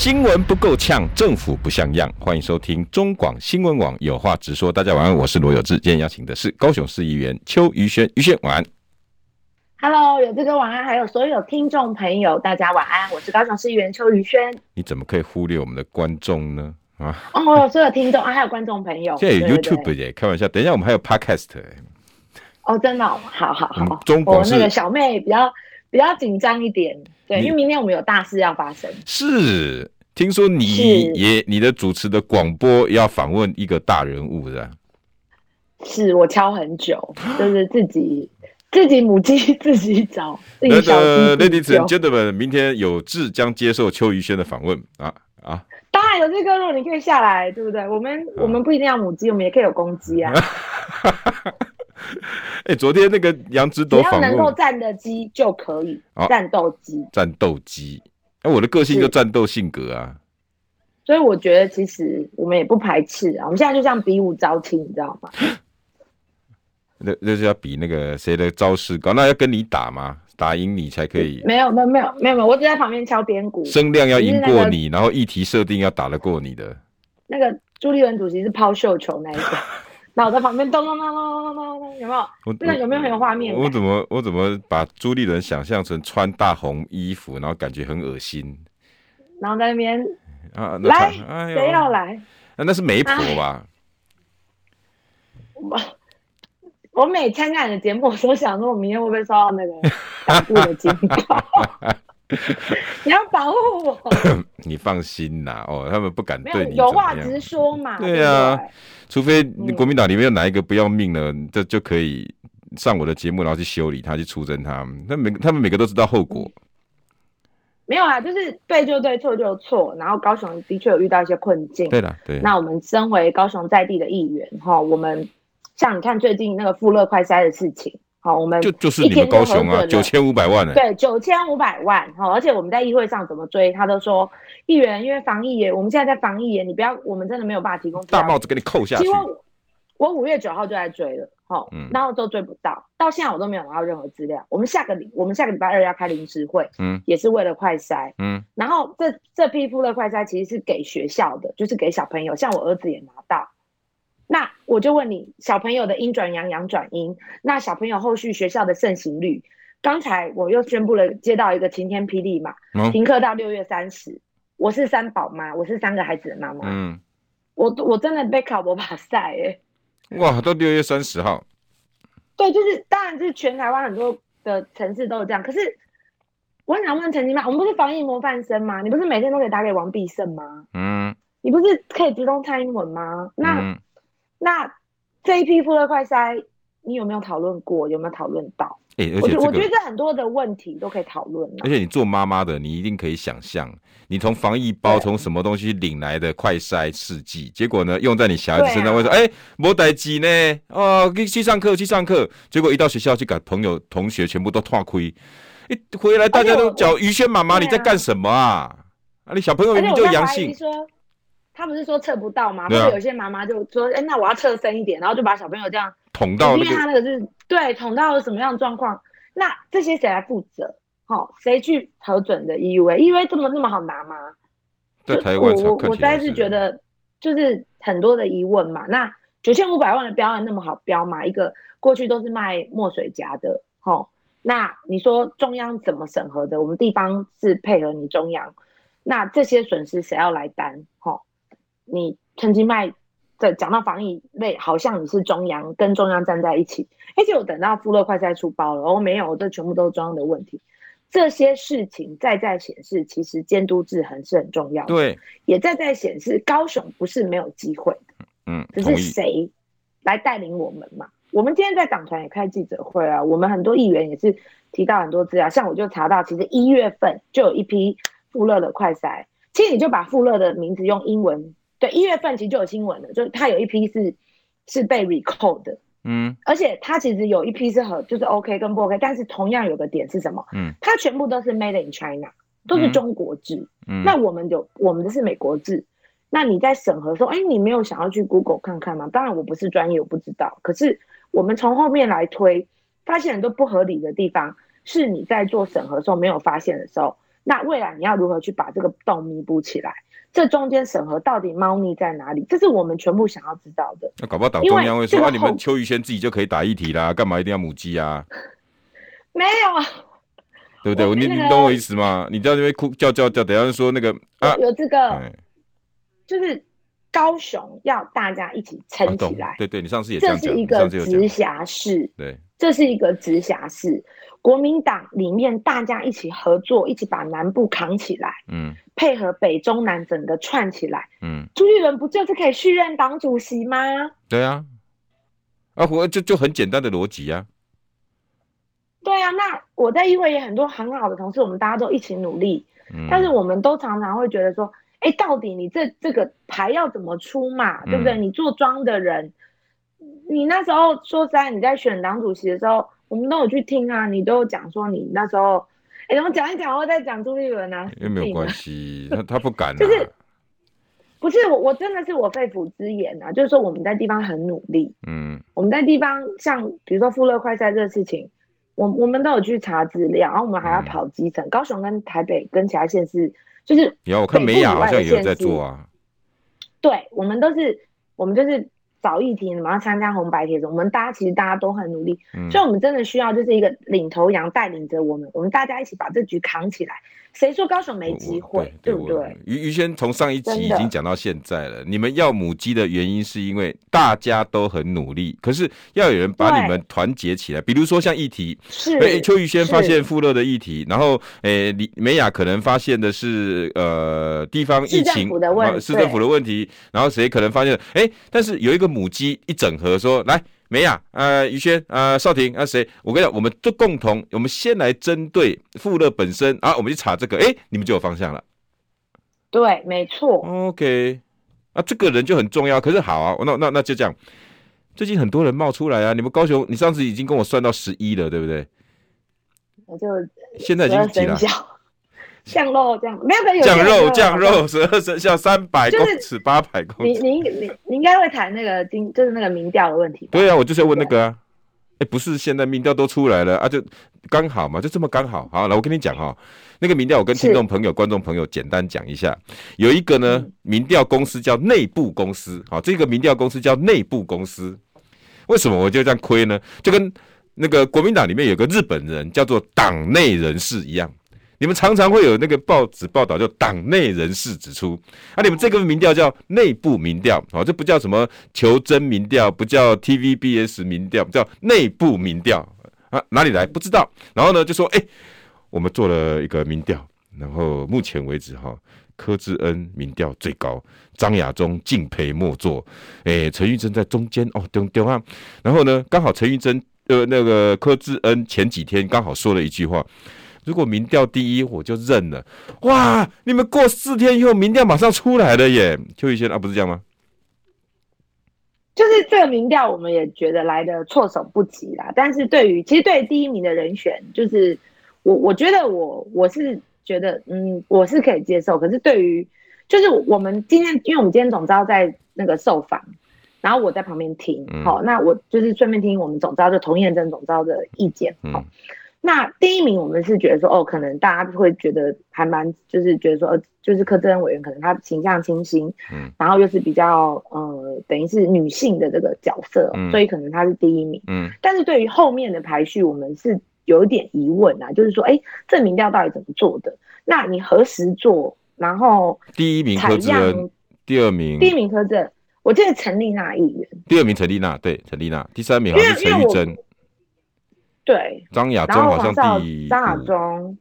新闻不够呛，政府不像样。欢迎收听中广新闻网有话直说。大家晚安，我是罗有志。今天邀请的是高雄市议员邱于轩，于轩晚安。Hello，有志哥晚安，还有所有听众朋友，大家晚安。我是高雄市议员邱于轩。你怎么可以忽略我们的观众呢？啊哦，所有听众啊，还有观众朋友。现在有 YouTube 耶，开玩笑。等一下，我们还有 Podcast。哦，真的，好好好。中广是那个小妹比较比较紧张一点。对，因为明天我们有大事要发生。是，听说你也你的主持的广播要访问一个大人物是吧？是我敲很久，就是自己自己母鸡 自己找。那个 Ladies and Gentlemen，明天有志将接受邱于轩的访问啊啊！当然有这个路，你可以下来，对不对？我们、啊、我们不一定要母鸡，我们也可以有公鸡啊。哎、欸，昨天那个杨枝斗访问，只要能够战的鸡就可以，啊、战斗鸡，战斗鸡。哎、啊，我的个性就战斗性格啊，所以我觉得其实我们也不排斥啊。我们现在就像比武招亲，你知道吗？那那是要比那个谁的招式高，那要跟你打吗？打赢你才可以？没有没有没有没有没有，我只在旁边敲边鼓，声量要赢过你，那个、然后议题设定要打得过你的。那个朱立伦主席是抛绣球那一个。那我在旁边咚咚咚咚咚咚咚，有没有？那有没有很有画面？我怎么我怎么把朱立伦想象成穿大红衣服，然后感觉很恶心？然后在那边啊，来，谁、哎、要来？那那是媒婆吧？我我每参加你的节目，我都想说，我明天会不会收到那个党部的警告？你要保护我。你放心啦，哦，他们不敢对你有话直说嘛。对呀，除非你国民党里面有哪一个不要命了，这就可以上我的节目，然后去修理他，去出征他。那每他们每个都知道后果。没有啊，就是对就对，错就错。然后高雄的确有遇到一些困境。对的，对。那我们身为高雄在地的议员，哈，我们像你看最近那个富乐快筛的事情。好，我们就就是你们高雄啊，九千五百万呢、欸？对，九千五百万。好，而且我们在议会上怎么追，他都说议员因为防疫耶，我们现在在防疫耶，你不要，我们真的没有办法提供大帽子给你扣下去。其实我五月九号就在追了，好，嗯，然后都追不到，到现在我都没有拿到任何资料。我们下个礼，我们下个礼拜二要开临时会，嗯，也是为了快筛，嗯，然后这这批富乐快筛其实是给学校的，就是给小朋友，像我儿子也拿到。那我就问你，小朋友的阴转阳，阳转阴，那小朋友后续学校的盛行率，刚才我又宣布了，接到一个晴天霹雳嘛，嗯、停课到六月三十。我是三宝妈，我是三个孩子的妈妈，嗯，我我真的被考博把赛哎，哇，到六月三十号，对，就是当然是全台湾很多的城市都有这样，可是我很想问陈其迈，我们不是防疫模范生吗？你不是每天都可以打给王必胜吗？嗯，你不是可以直通蔡英文吗？那。嗯那这一批富乐快筛，你有没有讨论过？有没有讨论到？哎、欸，而且、这个、我，我觉得很多的问题都可以讨论。而且你做妈妈的，你一定可以想象，你从防疫包从什么东西领来的快筛试剂，结果呢用在你小孩子身上，会说：“哎、啊，没带机呢，哦，去上课去上课。”结果一到学校，去给朋友同学全部都脱亏。一回来，大家都叫于轩妈妈，你在干什么啊？啊，你小朋友明明就阳性。他不是说测不到吗？或者、啊、有些妈妈就说：“哎、欸，那我要测深一点，然后就把小朋友这样捅到、那个，因为他那个是对捅到了什么样的状况？那这些谁来负责？好，谁去核准的 EUA？EUA 这么那么好拿吗？在台湾，我我我实在是觉得就是很多的疑问嘛。那九千五百万的标案那么好标嘛？一个过去都是卖墨水夹的，齁，那你说中央怎么审核的？我们地方是配合你中央，那这些损失谁要来担？齁。你陈其迈在讲到防疫类，好像你是中央跟中央站在一起，而且我等到富乐快筛出包了，我、哦、没有，这全部都是中央的问题。这些事情再再显示，其实监督制衡是很重要的。对，也再再显示高雄不是没有机会的。嗯，只是谁来带领我们嘛？我们今天在党团也开记者会啊，我们很多议员也是提到很多资料，像我就查到，其实一月份就有一批富乐的快筛，其实你就把富乐的名字用英文。对，一月份其实就有新闻了，就是他有一批是是被 recall 的，嗯，而且它其实有一批是和就是 OK 跟不 OK，但是同样有个点是什么？嗯，它全部都是 Made in China，都是中国制。嗯，那我们有我们的是美国制。那你在审核说，哎，你没有想要去 Google 看看吗？当然我不是专业，我不知道。可是我们从后面来推，发现很多不合理的地方，是你在做审核的时候没有发现的时候。那未来你要如何去把这个洞弥补起来？这中间审核到底猫腻在哪里？这是我们全部想要知道的。那搞不好党中央会说，啊，你们邱宇轩自己就可以打议题啦，干嘛一定要母鸡啊？没有啊，对不对？你你懂我意思吗？你在那边哭叫叫叫，等下说那个啊，有这个，就是高雄要大家一起撑起来。对对，你上次也这样讲，这是一个直辖市，对，这是一个直辖市。国民党里面大家一起合作，一起把南部扛起来，嗯，配合北中南整个串起来，嗯，朱立伦不就是可以续任党主席吗？对啊，啊，我就就很简单的逻辑啊。对啊，那我在议会也很多很好的同事，我们大家都一起努力，嗯，但是我们都常常会觉得说，哎，到底你这这个牌要怎么出嘛？对不对？嗯，你做庄的人，你那时候说实在，你在选党主席的时候。我们都有去听啊，你都有讲说你那时候，哎，怎么讲一讲，我再讲朱立伦呢？也没有关系，他他不敢、啊。就是，不是我，我真的是我肺腑之言啊，就是说我们在地方很努力，嗯，我们在地方像比如说富乐快筛这个事情，我我们都有去查资料，然后我们还要跑基层，嗯、高雄跟台北跟其他县市，就是有我看美雅好像也有在做啊，对，我们都是，我们就是。找议题，你们要参加红白帖子，我们大家其实大家都很努力，嗯、所以我们真的需要就是一个领头羊带领着我们，我们大家一起把这局扛起来。谁说高雄没机会？对，不对？于于轩从上一集已经讲到现在了。你们要母鸡的原因是因为大家都很努力，可是要有人把你们团结起来。比如说像议题，是哎，邱于轩发现富乐的议题，然后哎，李美雅可能发现的是呃地方疫情市政府的问题，然后谁可能发现哎，但是有一个母鸡一整合说来。美雅，呃，于轩，呃，少廷，啊，谁？我跟你讲，我们都共同，我们先来针对富乐本身啊，我们去查这个，哎，你们就有方向了。对，没错。OK，啊，这个人就很重要。可是好啊，那那那就这样。最近很多人冒出来啊，你们高雄，你上次已经跟我算到十一了，对不对？我就现在已经几了？降肉这样没有没有酱肉酱肉十二生肖三百公尺八百公尺，你你你你应该会谈那个经就是那个民调的问题。对啊，我就是要问那个啊，哎，不是现在民调都出来了啊，就刚好嘛，就这么刚好。好，来我跟你讲哈，那个民调我跟听众朋友、观众朋友简单讲一下，有一个呢民调公司叫内部公司，好，这个民调公司叫内部公司，为什么我就这样亏呢？就跟那个国民党里面有个日本人叫做党内人士一样。你们常常会有那个报纸报道，叫党内人士指出，啊，你们这个民调叫内部民调，哦，这不叫什么求真民调，不叫 TVBS 民调，叫内部民调啊，哪里来不知道？然后呢，就说，哎，我们做了一个民调，然后目前为止哈，柯志恩民调最高，张亚中敬陪末座，哎，陈玉珍在中间哦，对对啊，然后呢，刚好陈玉珍呃那个柯志恩前几天刚好说了一句话。如果民调第一，我就认了。哇，你们过四天以后，民调马上出来了耶！邱宇轩啊，不是这样吗？就是这个民调，我们也觉得来的措手不及啦。但是对于其实对于第一名的人选，就是我，我觉得我我是觉得，嗯，我是可以接受。可是对于就是我们今天，因为我们今天总招在那个受访，然后我在旁边听，好、嗯，那我就是顺便听我们总招就童燕珍总招的意见，好。嗯那第一名，我们是觉得说，哦，可能大家会觉得还蛮，就是觉得说，呃，就是柯志恩委员可能他形象清新，嗯，然后又是比较，呃，等于是女性的这个角色，嗯，所以可能他是第一名，嗯，但是对于后面的排序，我们是有一点疑问啊，就是说，哎，这民调到底怎么做的？那你何时做？然后第一名柯志恩，第二名，第一名柯志恩，我记得陈丽娜议员，第二名陈丽娜，对，陈丽娜，第三名好像是陈玉珍。对，张亚中好像第张亚中，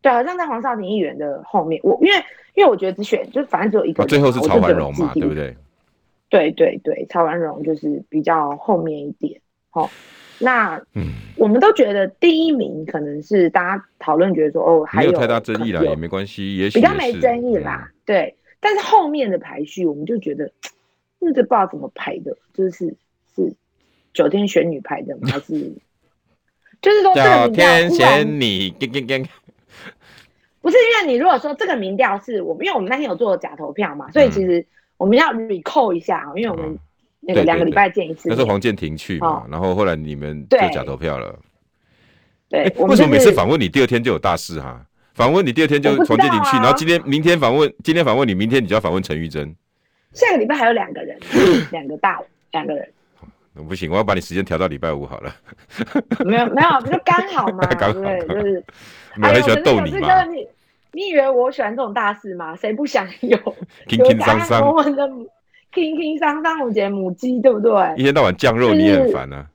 对，好像在黄少廷议员的后面。我因为因为我觉得只选就反正只有一个，最后是曹婉荣嘛，对不对？对对对，曹婉荣就是比较后面一点。好，那嗯，我们都觉得第一名可能是大家讨论觉得说哦，还有，没有太大争议啦，也没关系，也许比较没争议啦。对，但是后面的排序我们就觉得，那这不知道怎么排的，就是是。九天玄女排的吗？还是就是说这个民天玄女，不是因为你如果说这个民调是我们，因为我们那天有做假投票嘛，所以其实我们要 recall 一下，因为我们那个两个礼拜见一次。那是黄建庭去嘛，然后后来你们就假投票了。对，为什么每次访问你第二天就有大事哈？访问你第二天就黄健庭去，然后今天明天访问，今天访问你，明天你就要访问陈玉珍。下个礼拜还有两个人，两个大两个人。不行，我要把你时间调到礼拜五好了。没有没有，不就刚好嘛？刚好对，就是。我很喜欢逗你嘛。你你以为我喜欢这种大事吗？谁不想有？轻轻桑桑。我们的轻轻桑桑，我觉得母鸡对不对？一天到晚酱肉，你也很烦啊。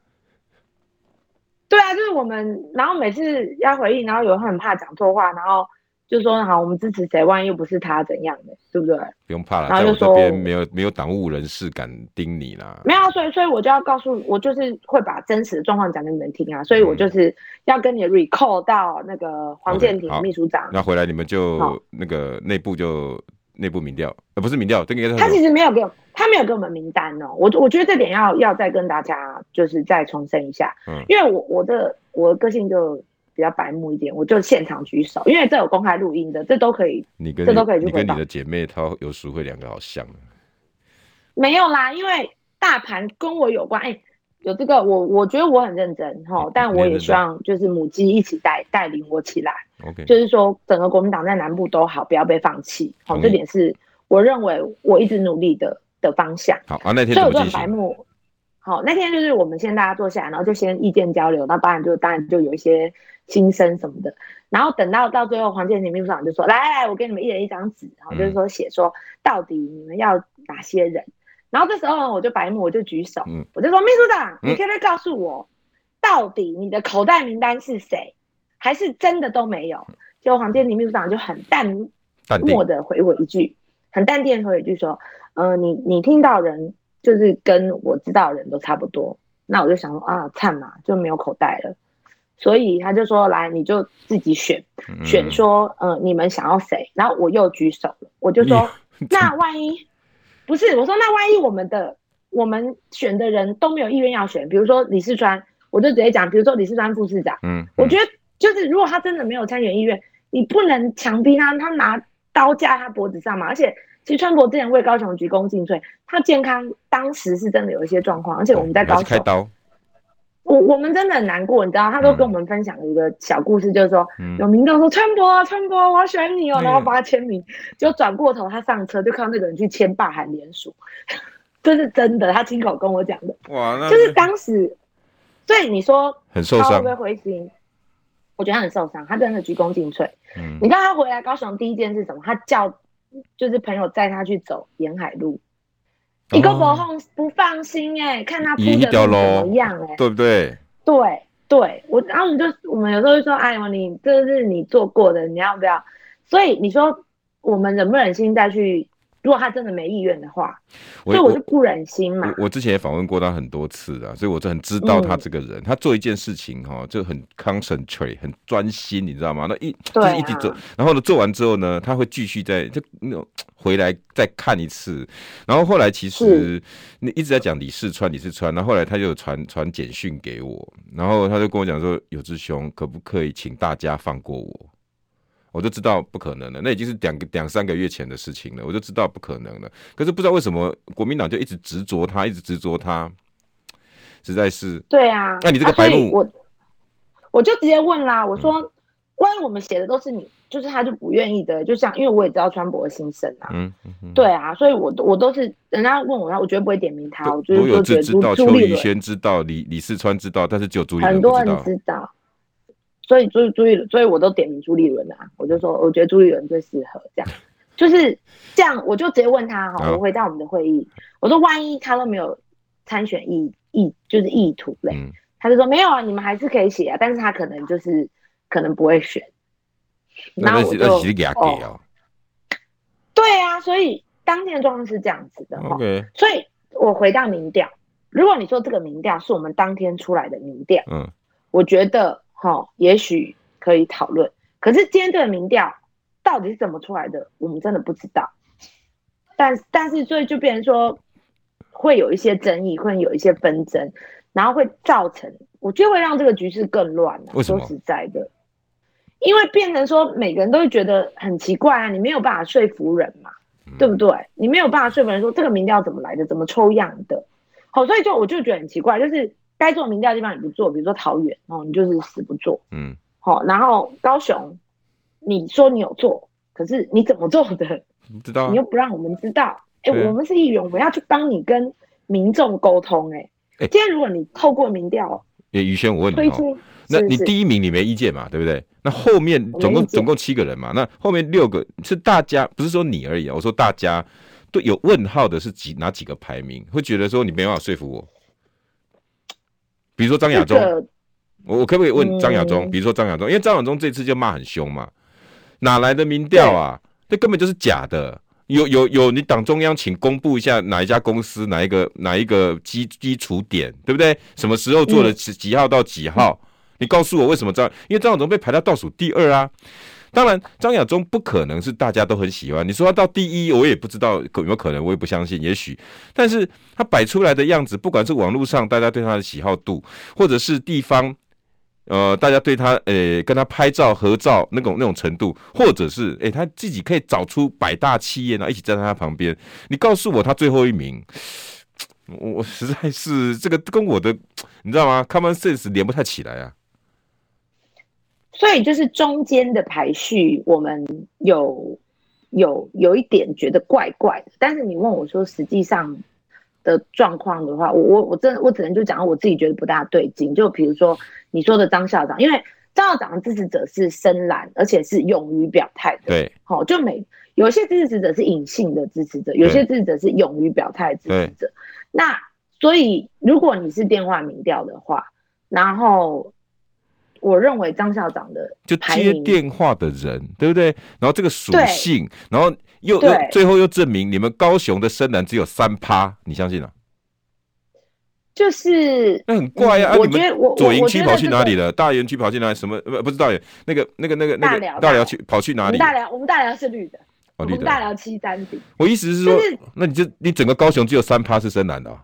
对啊，就是我们，然后每次要回应，然后有人很怕讲错话，然后。就说好，我们支持谁？万一又不是他，怎样的，对不对？不用怕了，然后就说没有没有党务人士敢盯你啦。没有，所以所以我就要告诉我，就是会把真实的状况讲给你们听啊。所以我就是要跟你 recall 到那个黄建庭秘书长。那回来你们就那个内部就内部民调，呃，不是民调，这个他其实没有给我，他没有给我们名单哦。我我觉得这点要要再跟大家就是再重申一下，嗯，因为我我的我的个性就。比较白目一点，我就现场举手，因为这有公开录音的，这都可以。你跟这都可以去你跟你的姐妹她有时会两个好像。没有啦，因为大盘跟我有关，哎、欸，有这个我我觉得我很认真哈，但我也希望就是母鸡一起带带领我起来。OK，就是说整个国民党在南部都好，不要被放弃。好，这点是我认为我一直努力的的方向。好啊，那天所以我就很白目。好，那天就是我们先大家坐下来，然后就先意见交流，那当然就当然就有一些心声什么的，然后等到到最后，黄建庭秘书长就说：“来来来，我给你们一人一张纸，然后就是说写说到底你们要哪些人。”然后这时候呢，我就白目，我就举手，我就说：“秘书长，你可不可以告诉我，到底你的口袋名单是谁，还是真的都没有？”结果黄建庭秘书长就很淡漠的回我一句，很淡定的回我一句说：“呃，你你听到人。”就是跟我知道的人都差不多，那我就想说啊，灿嘛，就没有口袋了，所以他就说来，你就自己选，选说，呃，你们想要谁？然后我又举手了，我就说，那 万一不是，我说那万一我们的我们选的人都没有意愿要选，比如说李世川，我就直接讲，比如说李世川副市长，嗯，我觉得就是如果他真的没有参选意愿，你不能强逼他，他拿刀架他脖子上嘛，而且。其实川博之前为高雄鞠躬尽瘁，他健康当时是真的有一些状况，而且我们在高雄，开刀，我我们真的很难过，你知道，他都跟我们分享了一个小故事，就是说，嗯、有民众说川博啊，川博，我要选你哦，然后帮他签名，就转过头他上车就看到那个人去签霸韩联署，这是真的，他亲口跟我讲的，哇，那就是当时，所以你说很受伤，会不会灰心？我觉得他很受伤，他真的鞠躬尽瘁。嗯，你看他回来高雄第一件是什么？他叫。就是朋友载他去走沿海路，一个不放不放心哎、欸，看他铺的怎么样哎、欸，对不对？对对，我然后我们就我们有时候就说，哎呦，你这是你做过的，你要不要？所以你说我们忍不忍心再去？如果他真的没意愿的话，所以我就不忍心嘛。我，我之前也访问过他很多次啊，所以我就很知道他这个人。嗯、他做一件事情哈，就很 concentrate，很专心，你知道吗？那一就是一直做，然后呢，做完之后呢，他会继续在就那种回来再看一次。然后后来其实你一直在讲李四川，李四川，然后后来他就传传简讯给我，然后他就跟我讲说：“有志兄，可不可以请大家放过我？”我就知道不可能了，那已经是两个两三个月前的事情了。我就知道不可能了，可是不知道为什么国民党就一直执着他，一直执着他，实在是。对啊，那你这个白目，啊、我我就直接问啦，我说，关于、嗯、我们写的都是你，就是他就不愿意的，就像因为我也知道川博的心声啊，嗯，嗯嗯对啊，所以我我都是人家问我，我绝对不会点名他，我就是说觉得朱朱立伦先知道，李李世川知道，但是只有朱立伦很多人知道。所以朱朱立伦，所以我都点名朱立伦啊，我就说我觉得朱立伦最适合这样，就是这样，我就直接问他哈，我回到我们的会议，我说万一他都没有参选意意就是意图嘞，他就说没有啊，你们还是可以写啊，但是他可能就是可能不会选，然后我就哦，对啊，所以当天的状况是这样子的哈，所以我回到民调，如果你说这个民调是我们当天出来的民调，嗯，我觉得。好，也许可以讨论。可是今天这个民调到底是怎么出来的，我们真的不知道。但但是所以就变成说，会有一些争议，会有一些纷争。然后会造成，我觉得会让这个局势更乱、啊。说实在的，因为变成说每个人都会觉得很奇怪啊，你没有办法说服人嘛，嗯、对不对？你没有办法说服人说这个民调怎么来的，怎么抽样的，好，所以就我就觉得很奇怪，就是该做民调的地方你不做，比如说桃园哦，你就是死不做，嗯，好，然后高雄，你说你有做，可是你怎么做的？不知道、啊，你又不让我们知道。哎、欸，我们是议员，我们要去帮你跟民众沟通、欸。哎，今天如果你透过民调，哎，宇轩，我问你哦，那你第一名你没意见嘛？对不对？那后面总共总共七个人嘛？那后面六个是大家，不是说你而已啊。我说大家都有问号的是几哪几个排名？会觉得说你没办法说服我。比如说张亚中，我我可不可以问张亚中？比如说张亚中，因为张亚中这次就骂很凶嘛，哪来的民调啊？这根本就是假的。有有有，你党中央请公布一下哪一家公司哪一个哪一个基基础点，对不对？什么时候做的几几号到几号？嗯、你告诉我为什么张？因为张亚中被排到倒数第二啊。当然，张亚中不可能是大家都很喜欢。你说他到第一，我也不知道有没有可能，我也不相信。也许，但是他摆出来的样子，不管是网络上大家对他的喜好度，或者是地方。呃，大家对他，诶、跟他拍照合照那种那种程度，或者是，诶、他自己可以找出百大企业呢，一起站在他旁边。你告诉我他最后一名，我我实在是这个跟我的，你知道吗？Common sense 连不太起来啊。所以就是中间的排序，我们有有有一点觉得怪怪的。但是你问我说，实际上的状况的话，我我我真的我只能就讲我自己觉得不大对劲。就比如说。你说的张校长，因为张校长的支持者是深蓝，而且是勇于表态的。对，好、哦，就每有些支持者是隐性的支持者，有些支持者是勇于表态的支持者。那所以，如果你是电话民调的话，然后我认为张校长的就接电话的人，对不对？然后这个属性，然后又又最后又证明你们高雄的深蓝只有三趴，你相信吗、啊？就是那很怪啊！我觉得我左营区跑去哪里了？大园区跑去哪里？什么不不是大园？那个那个那个那个大寮区跑去哪里？大寮我们大寮是绿的，我们大寮七三比。我意思是说，那你就你整个高雄只有三趴是深蓝的。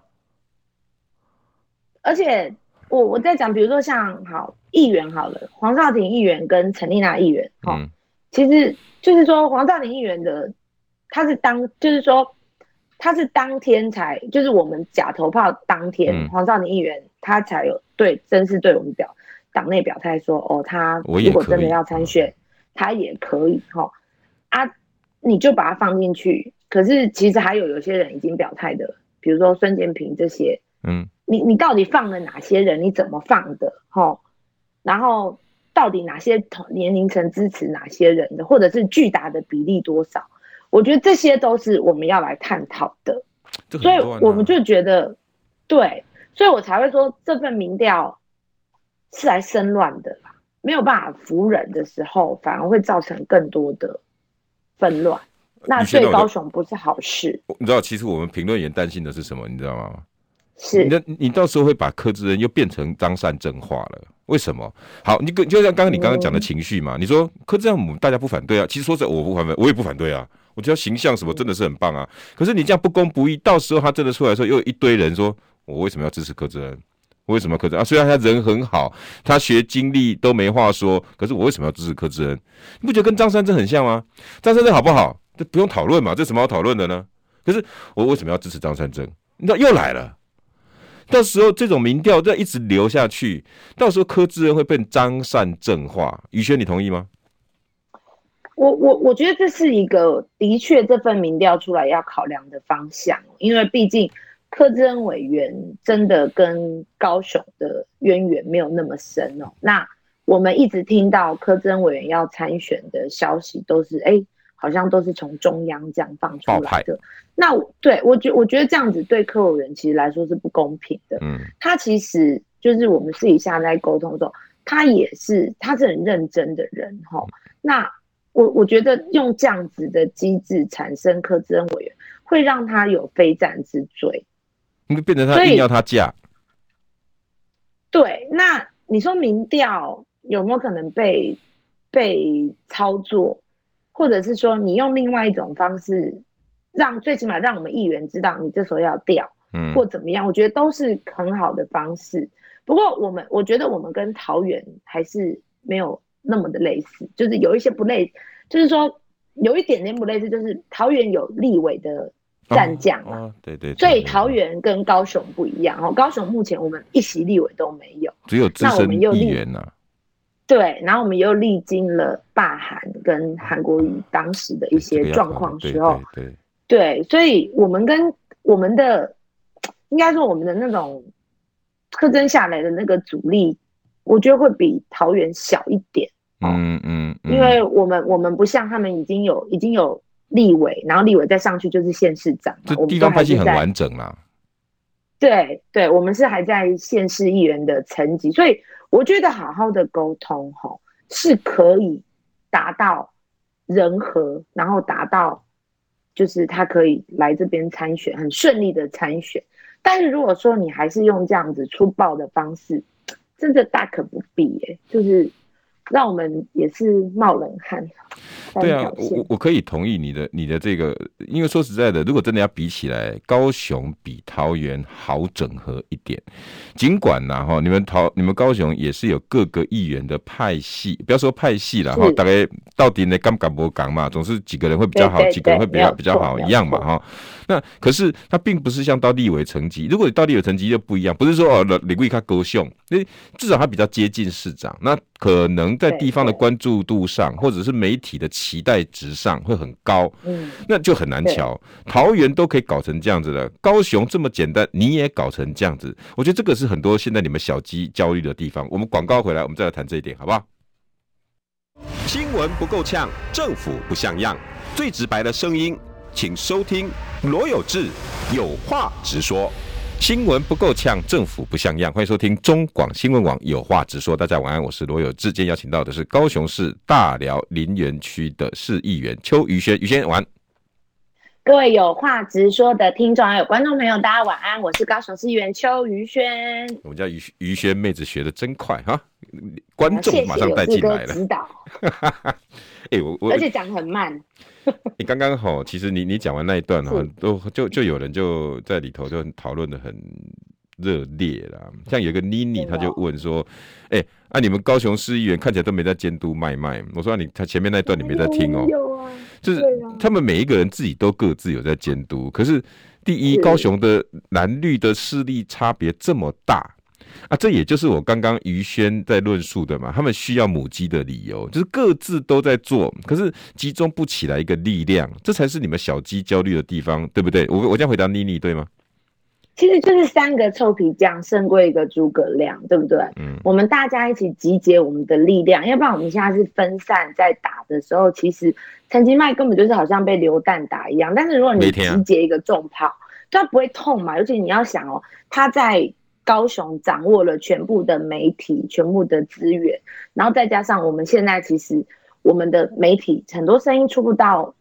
而且我我在讲，比如说像好议员好了，黄少廷议员跟陈丽娜议员，哈，其实就是说黄少廷议员的他是当就是说。他是当天才，就是我们假投票当天，嗯、黄少廷议员他才有对真是对我们表党内表态说，哦，他如果真的要参选，他也可以哈啊，你就把它放进去。可是其实还有有些人已经表态的，比如说孙建平这些，嗯，你你到底放了哪些人？你怎么放的？哈，然后到底哪些年龄层支持哪些人的，或者是巨大的比例多少？我觉得这些都是我们要来探讨的，所以我们就觉得，对，所以我才会说这份民调是来生乱的啦，没有办法服人的时候，反而会造成更多的纷乱，那对高雄不是好事。你知道，其实我们评论员担心的是什么？你知道吗？是，你你到时候会把柯志恩又变成张善政化了。为什么？好，你跟就像刚刚你刚刚讲的情绪嘛，嗯、你说柯志恩我们大家不反对啊，其实说实在我不反对，我也不反对啊。我觉得形象什么真的是很棒啊，可是你这样不公不义，到时候他真的出来的时候，又有一堆人说，我为什么要支持柯志恩？我为什么要柯志恩啊？虽然他人很好，他学经历都没话说，可是我为什么要支持柯志恩？你不觉得跟张善政很像吗？张善政好不好？这不用讨论嘛，这什么好讨论的呢？可是我为什么要支持张善政？你知道又来了，到时候这种民调再一直流下去，到时候柯志恩会被张善正化。宇轩，你同意吗？我我我觉得这是一个的确这份民调出来要考量的方向，因为毕竟柯志恩委员真的跟高雄的渊源没有那么深哦。那我们一直听到柯志恩委员要参选的消息，都是哎，好像都是从中央这样放出来的。那对我觉我觉得这样子对科委员其实来说是不公平的。嗯，他其实就是我们私底下在沟通的时候，他也是他是很认真的人哈。那我我觉得用这样子的机制产生柯志恩委员，会让他有非战之罪，你变成他硬要他嫁。对，那你说民调有没有可能被被操作，或者是说你用另外一种方式，让最起码让我们议员知道你这时候要调，嗯，或怎么样，我觉得都是很好的方式。不过我们我觉得我们跟桃园还是没有那么的类似，就是有一些不类，就是说有一点点不类似，就是桃园有立委的战将嘛，哦哦，对对，所以桃园跟高雄不一样哦。高雄目前我们一席立委都没有，只有资深议员呐。对，然后我们又历经了罢韩跟韩国瑜当时的一些状况之后，对，所以我们跟我们的应该说我们的那种特征下来的那个阻力，我觉得会比桃园小一点。嗯嗯，嗯，因为我们我们不像他们已经有已经有立委，然后立委再上去就是县市长，这地方派系很完整啦。对对，我们是还在县市议员的层级，所以。我觉得好好的沟通吼，是可以达到人和，然后达到就是他可以来这边参选，很顺利的参选。但是如果说你还是用这样子粗暴的方式，真的大可不必耶，就是。让我们也是冒冷汗。对啊，我我可以同意你的你的这个，因为说实在的，如果真的要比起来，高雄比桃园好整合一点。尽管呐哈，你们桃你们高雄也是有各个议员的派系，不要说派系了哈，大概到底呢敢不敢不敢嘛，总是几个人会比较好，几个人会比较比较好一样嘛哈。那可是他并不是像到立委层级，如果你到立委层级就不一样，不是说哦李贵他高雄，那至少他比较接近市长，那可能。在地方的关注度上，或者是媒体的期待值上会很高，嗯，那就很难瞧。桃园都可以搞成这样子的，高雄这么简单，你也搞成这样子，我觉得这个是很多现在你们小鸡焦虑的地方。我们广告回来，我们再来谈这一点，好不好？新闻不够呛，政府不像样，最直白的声音，请收听罗有志有话直说。新闻不够呛，政府不像样。欢迎收听中广新闻网，有话直说。大家晚安，我是罗有志。今天邀请到的是高雄市大寮林园区的市议员邱于轩。于轩晚安。各位有话直说的听众还有观众朋友，大家晚安。我是高雄市议员邱于轩。我们家于于轩妹子学的真快哈，观众马上带进来了。谢谢指导。哎、欸，我我而且讲得很慢。你刚刚好，其实你你讲完那一段哈，都就就有人就在里头就讨论的很热烈啦。像有个妮妮，他就问说：“哎、欸，啊，你们高雄市议员看起来都没在监督卖卖。”我说：“你他前面那一段你没在听哦、喔。”有啊，就是他们每一个人自己都各自有在监督。可是第一，高雄的蓝绿的势力差别这么大。啊，这也就是我刚刚于轩在论述的嘛，他们需要母鸡的理由，就是各自都在做，可是集中不起来一个力量，这才是你们小鸡焦虑的地方，对不对？我我这样回答妮妮对吗？其实就是三个臭皮匠胜过一个诸葛亮，对不对？嗯，我们大家一起集结我们的力量，要不然我们现在是分散在打的时候，其实陈其迈根本就是好像被流弹打一样。但是如果你集结一个重炮，它不会痛嘛？而且你要想哦，他在。高雄掌握了全部的媒体，全部的资源，然后再加上我们现在其实我们的媒体很多声音出不到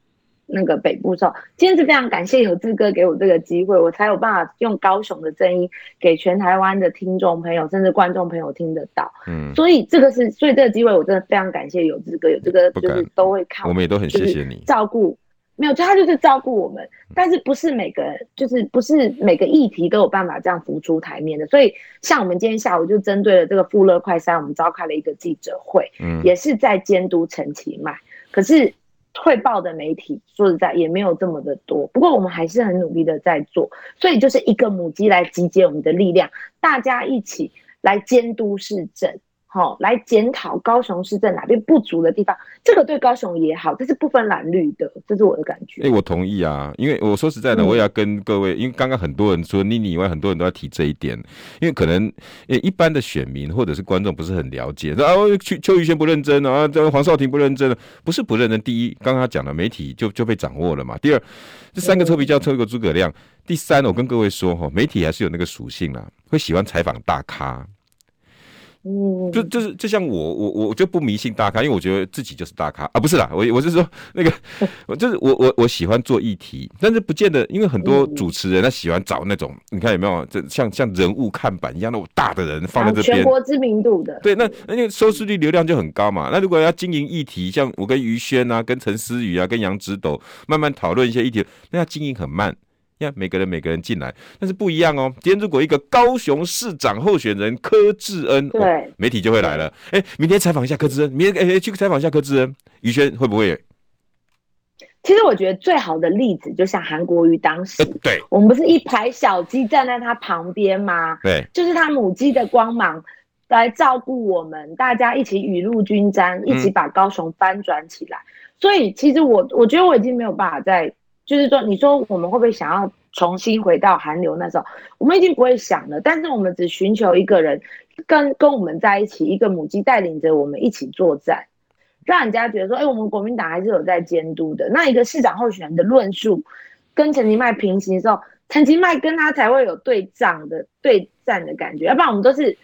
那个北部的时候，今天是非常感谢有志哥给我这个机会，我才有办法用高雄的声音给全台湾的听众朋友甚至观众朋友听得到。嗯，所以这个是，所以这个机会我真的非常感谢有志哥，有这个就是都会看，我们也都很谢谢你照顾。没有，就他就是照顾我们，但是不是每个，就是不是每个议题都有办法这样浮出台面的。所以，像我们今天下午就针对了这个富乐快餐，我们召开了一个记者会，嗯，也是在监督陈其迈。可是，汇报的媒体说实在也没有这么的多。不过，我们还是很努力的在做。所以，就是一个母鸡来集结我们的力量，大家一起来监督市政。好，来检讨高雄市在哪边不足的地方，这个对高雄也好，这是不分蓝绿的，这是我的感觉。哎、欸，我同意啊，因为我说实在的，我也要跟各位，嗯、因为刚刚很多人除了妮妮以外，很多人都在提这一点，因为可能一般的选民或者是观众不是很了解，说啊，邱邱宇轩不认真啊，这黄少廷不认真，不是不认真。第一，刚刚他讲了媒体就就被掌握了嘛。第二，这三个臭皮匠抽一个诸葛亮。第三，我跟各位说哈，媒体还是有那个属性啊，会喜欢采访大咖。嗯，就就是就像我我我就不迷信大咖，因为我觉得自己就是大咖。啊，不是啦，我我是说 那个，我就是我我我喜欢做议题，但是不见得，因为很多主持人他喜欢找那种，你看有没有，这像像人物看板一样那种大的人放在这边，全国知名度的，对，那那个收视率流量就很高嘛。那如果要经营议题，像我跟于轩啊，跟陈思宇啊，跟杨植斗慢慢讨论一些议题，那要经营很慢，呀，每个人每个人进来，但是不一样哦。今天如果一个高雄市长候选人柯志恩，对、哦，媒体就会来了。哎，明天采访一下柯志恩，明天哎去采访一下柯志恩，于轩会不会？其实我觉得最好的例子就像韩国瑜当时，对，我们不是一排小鸡站在他旁边吗？对，就是他母鸡的光芒来照顾我们，大家一起雨露均沾，一起把高雄翻转起来。嗯、所以其实我我觉得我已经没有办法再。就是说，你说我们会不会想要重新回到韩流那时候？我们已经不会想了。但是我们只寻求一个人跟跟我们在一起，一个母鸡带领着我们一起作战，让人家觉得说，哎、我们国民党还是有在监督的。那一个市长候选人的论述跟陈其迈平行的时候，陈其迈跟他才会有对仗的对战的感觉，要不然我们都是。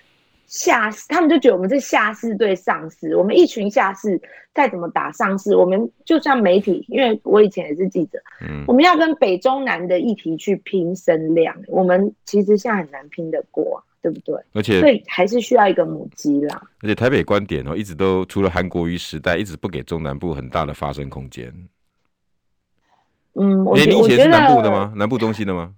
下士，他们就觉得我们是下士对上士，我们一群下士再怎么打上士，我们就像媒体，因为我以前也是记者，嗯，我们要跟北中南的议题去拼声量，我们其实现在很难拼得过，啊对不对？而且，所以还是需要一个母鸡啦。而且台北观点哦，一直都除了韩国瑜时代，一直不给中南部很大的发声空间。嗯，我、欸、你以前是南部的吗？南部中心的吗？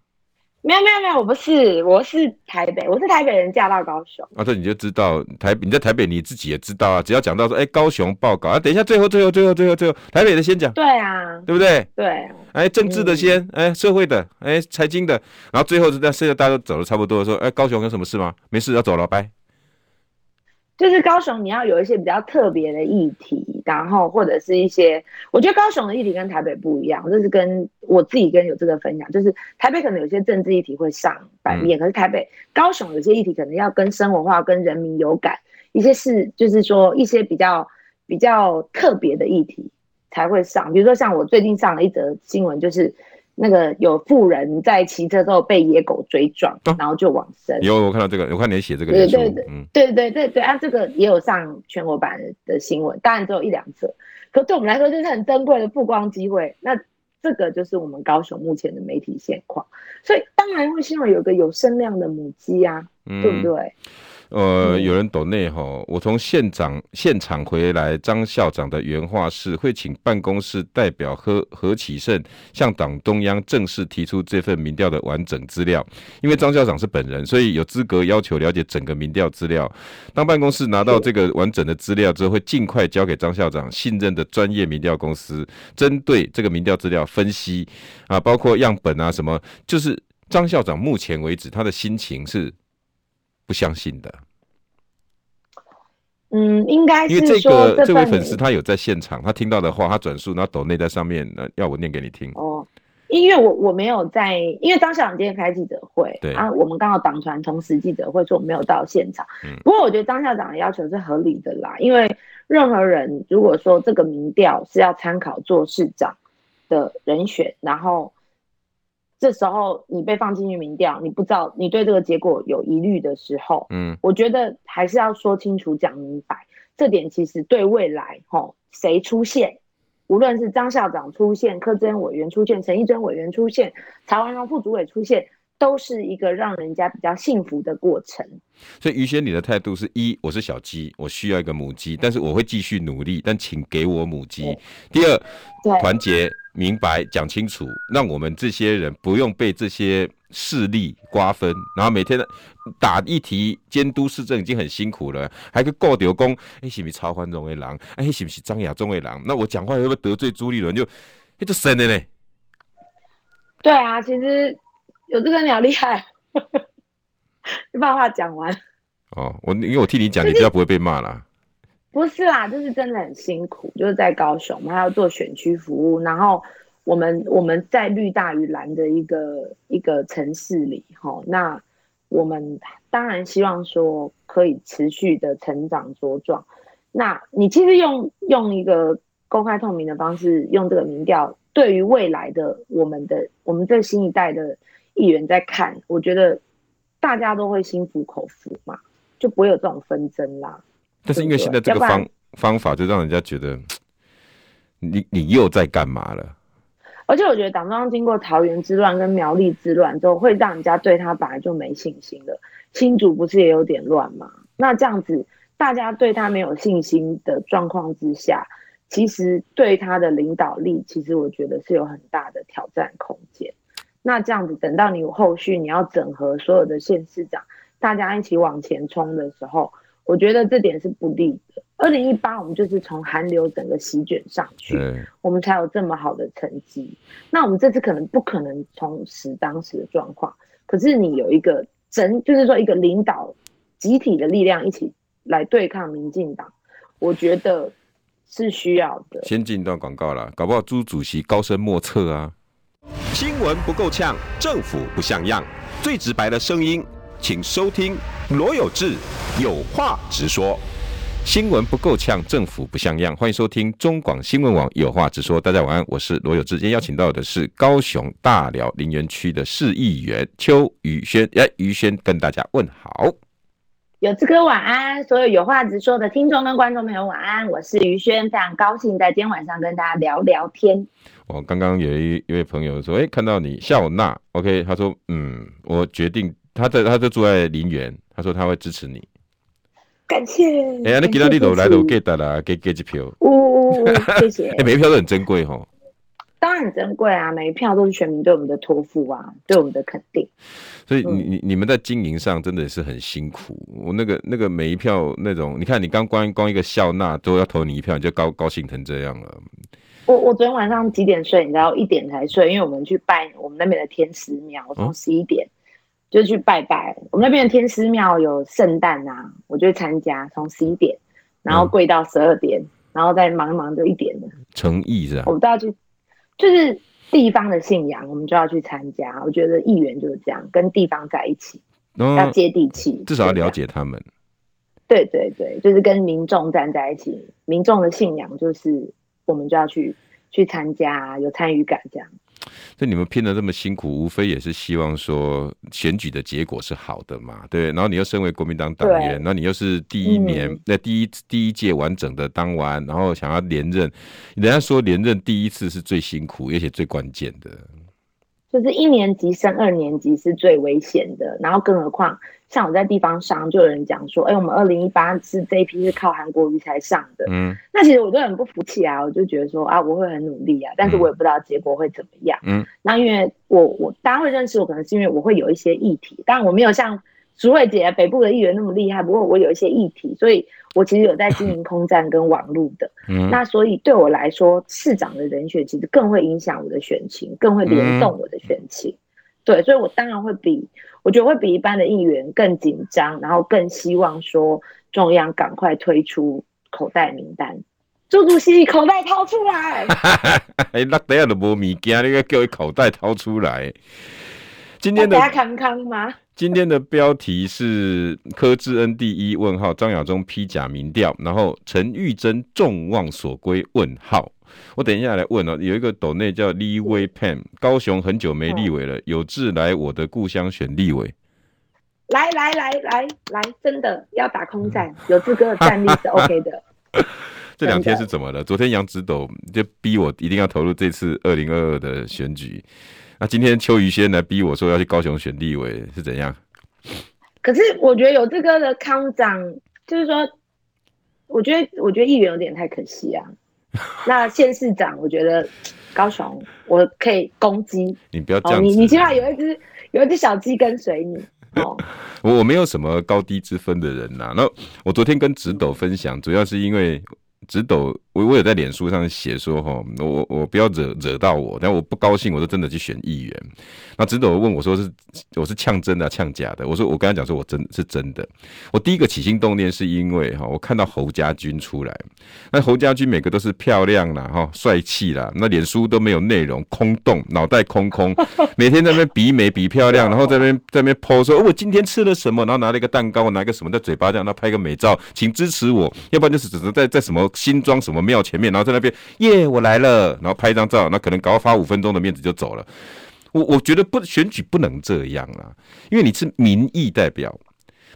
没有没有没有，我不是，我是台北，我是台北人嫁到高雄。啊，这你就知道台，你在台北你自己也知道啊。只要讲到说，哎、欸，高雄报告啊，等一下，最后最后最后最后最后，台北的先讲。对啊，对不对？对、啊。哎、欸，政治的先，哎、嗯欸，社会的，哎、欸，财经的，然后最后是在现在大家都走的差不多的时候，说，哎、欸，高雄有什么事吗？没事，要走了，拜。就是高雄，你要有一些比较特别的议题，然后或者是一些，我觉得高雄的议题跟台北不一样，就是跟我自己跟有这个分享，就是台北可能有些政治议题会上版面，嗯、可是台北高雄有些议题可能要跟生活化、跟人民有感，一些事就是说一些比较比较特别的议题才会上，比如说像我最近上了一则新闻，就是。那个有富人在骑车之后被野狗追撞，啊、然后就往生。有我看到这个，我看你写这个。对对对，嗯，对对对对啊，这个也有上全国版的新闻，当然只有一两则，可对我们来说就是很珍贵的曝光机会。那这个就是我们高雄目前的媒体现况，所以当然会希望有个有声量的母鸡啊，嗯、对不对？呃，有人懂内吼，我从现场现场回来，张校长的原话是会请办公室代表何何启胜向党中央正式提出这份民调的完整资料，因为张校长是本人，所以有资格要求了解整个民调资料。当办公室拿到这个完整的资料之后，会尽快交给张校长信任的专业民调公司，针对这个民调资料分析啊，包括样本啊什么，就是张校长目前为止他的心情是。不相信的，嗯，应该是因为这个这，这位粉丝他有在现场，他听到的话，他转述，然后抖内在上面，那要我念给你听。哦，因为我我没有在，因为张校长今天开记者会，对啊，我们刚好党团同时记者会，所以我没有到现场。嗯，不过我觉得张校长的要求是合理的啦，因为任何人如果说这个民调是要参考做市长的人选，然后。这时候你被放进去民调，你不知道你对这个结果有疑虑的时候，嗯，我觉得还是要说清楚、讲明白。这点其实对未来吼谁出现，无论是张校长出现、柯志恩委员出现、陈义珍委员出现、曹文荣副主委出现，都是一个让人家比较幸福的过程。所以于轩，你的态度是一，我是小鸡，我需要一个母鸡，但是我会继续努力，但请给我母鸡。第二，团结。明白，讲清楚，让我们这些人不用被这些势力瓜分，然后每天打议题监督市政已经很辛苦了，还个告丢工，哎，是不是曹欢荣的狼？哎，是不是张亚中的狼？那我讲话会不会得罪朱立伦？就哎，这神的呢？对啊，其实有这个鸟厉害，你把话讲完。哦，我因为我替你讲，你比较不会被骂啦。不是啦，就是真的很辛苦，就是在高雄，我们还要做选区服务，然后我们我们在绿大于蓝的一个一个城市里，哈，那我们当然希望说可以持续的成长茁壮。那你其实用用一个公开透明的方式，用这个民调，对于未来的我们的我们这新一代的议员在看，我觉得大家都会心服口服嘛，就不会有这种纷争啦。但是因为现在这个方方法，就让人家觉得你你又在干嘛了？而且我觉得党中央经过桃园之乱跟苗栗之乱之后，会让人家对他本来就没信心了。新竹不是也有点乱吗？那这样子大家对他没有信心的状况之下，其实对他的领导力，其实我觉得是有很大的挑战空间。那这样子等到你后续你要整合所有的县市长，大家一起往前冲的时候，我觉得这点是不利的。二零一八我们就是从寒流整个席卷上去，我们才有这么好的成绩。那我们这次可能不可能重拾当时的状况，可是你有一个整，就是说一个领导集体的力量一起来对抗民进党，我觉得是需要的。先进一段广告了，搞不好朱主席高深莫测啊。新闻不够呛，政府不像样，最直白的声音，请收听罗有志有话直说。新闻不够呛，政府不像样，欢迎收听中广新闻网有话直说。大家晚安，我是罗有志。今天邀请到的是高雄大寮林园区的市议员邱宇轩，哎，宇轩跟大家问好。有志哥晚安，所有有话直说的听众跟观众朋友晚安，我是宇轩，非常高兴在今天晚上跟大家聊聊天。我刚刚有一一位朋友说，哎、欸，看到你笑纳，OK，他说，嗯，我决定，他在，他就住在林园，他说他会支持你。感谢。哎呀，你给他你都来都给的啦，给给几票。呜呜呜，谢谢。哎，每一票都很珍贵哈。当然很珍贵啊，每一票都是全民对我们的托付啊，对我们的肯定。所以你你你们在经营上真的是很辛苦。我那个那个每一票那种，你看你刚光光一个笑纳都要投你一票，你就高高兴成这样了。我我昨天晚上几点睡？你知道一点才睡，因为我们去拜我们那边的天师庙，我从十一点。就去拜拜，我们那边的天师庙有圣诞啊，我就参加，从十一点，然后跪到十二点，嗯，然后再忙一忙就一点了。诚意是吧？我们都要去，就是地方的信仰，我们就要去参加。我觉得议员就是这样，跟地方在一起，嗯，要接地气，至少要了解他们。对对对，就是跟民众站在一起，民众的信仰就是我们就要去去参加，有参与感这样。所以你们拼得这么辛苦，无非也是希望说选举的结果是好的嘛，对。然后你又身为国民党党员，那你又是第一年，那、嗯、第一第一届完整的当完，然后想要连任，人家说连任第一次是最辛苦，而且最关键的。就是一年级升二年级是最危险的，然后更何况像我在地方上，就有人讲说，哎、欸，我们二零一八是这一批是靠韩国瑜才上的，嗯，那其实我就很不服气啊，我就觉得说啊，我会很努力啊，但是我也不知道结果会怎么样，嗯，那因为我我大家会认识我，可能是因为我会有一些议题，当然我没有像。淑慧姐，北部的议员那么厉害，不过我有一些议题，所以我其实有在经营空战跟网路的。嗯，那所以对我来说，市长的人选其实更会影响我的选情，更会联动我的选情。嗯。对，所以我当然会比，我觉得会比一般的议员更紧张，然后更希望说中央赶快推出口袋名单。朱主席，口袋掏出来！哎，那等下都无物件，你该叫伊口袋掏出来。今天的康康吗？今天的标题是柯志恩第一问号，张亚中批假民调，然后陈玉珍众望所归问号。我等一下来问哦，有一个斗内叫 Lee Wei Pan，高雄很久没立委了，有志来我的故乡选立委。来来来来来，真的要打空战，有志哥的战力是 OK 的。这两天是怎么了？昨天杨子斗就逼我一定要投入这次二零二二的选举。那今天邱宇轩来逼我说要去高雄选立委是怎样？可是我觉得有这个的康长，就是说，我觉得我觉得议员有点太可惜啊。那县市长，我觉得高雄我可以攻击。你不要这样子，你你起码有一只有一只小鸡跟随你 哦。我我没有什么高低之分的人呐、啊。那我昨天跟直斗分享，主要是因为。植斗，我我有在脸书上写说哈，我我不要惹惹到我，但我不高兴，我就真的去选议员。那直斗问我说是我是呛真的呛假的？我说我跟他讲说我真是真的。我第一个起心动念是因为哈，我看到侯家军出来，那侯家军每个都是漂亮啦哈，帅气啦，那脸书都没有内容，空洞，脑袋空空，每天在那边比美比漂亮，然后在那边在那边 po 说，我今天吃了什么，然后拿了一个蛋糕，拿一个什么在嘴巴这样，然后拍个美照，请支持我，要不然就是只是在在什么。新庄什么庙前面，然后在那边耶，我来了，然后拍一张照，那可能搞发五分钟的面子就走了。我我觉得不选举不能这样啊，因为你是民意代表，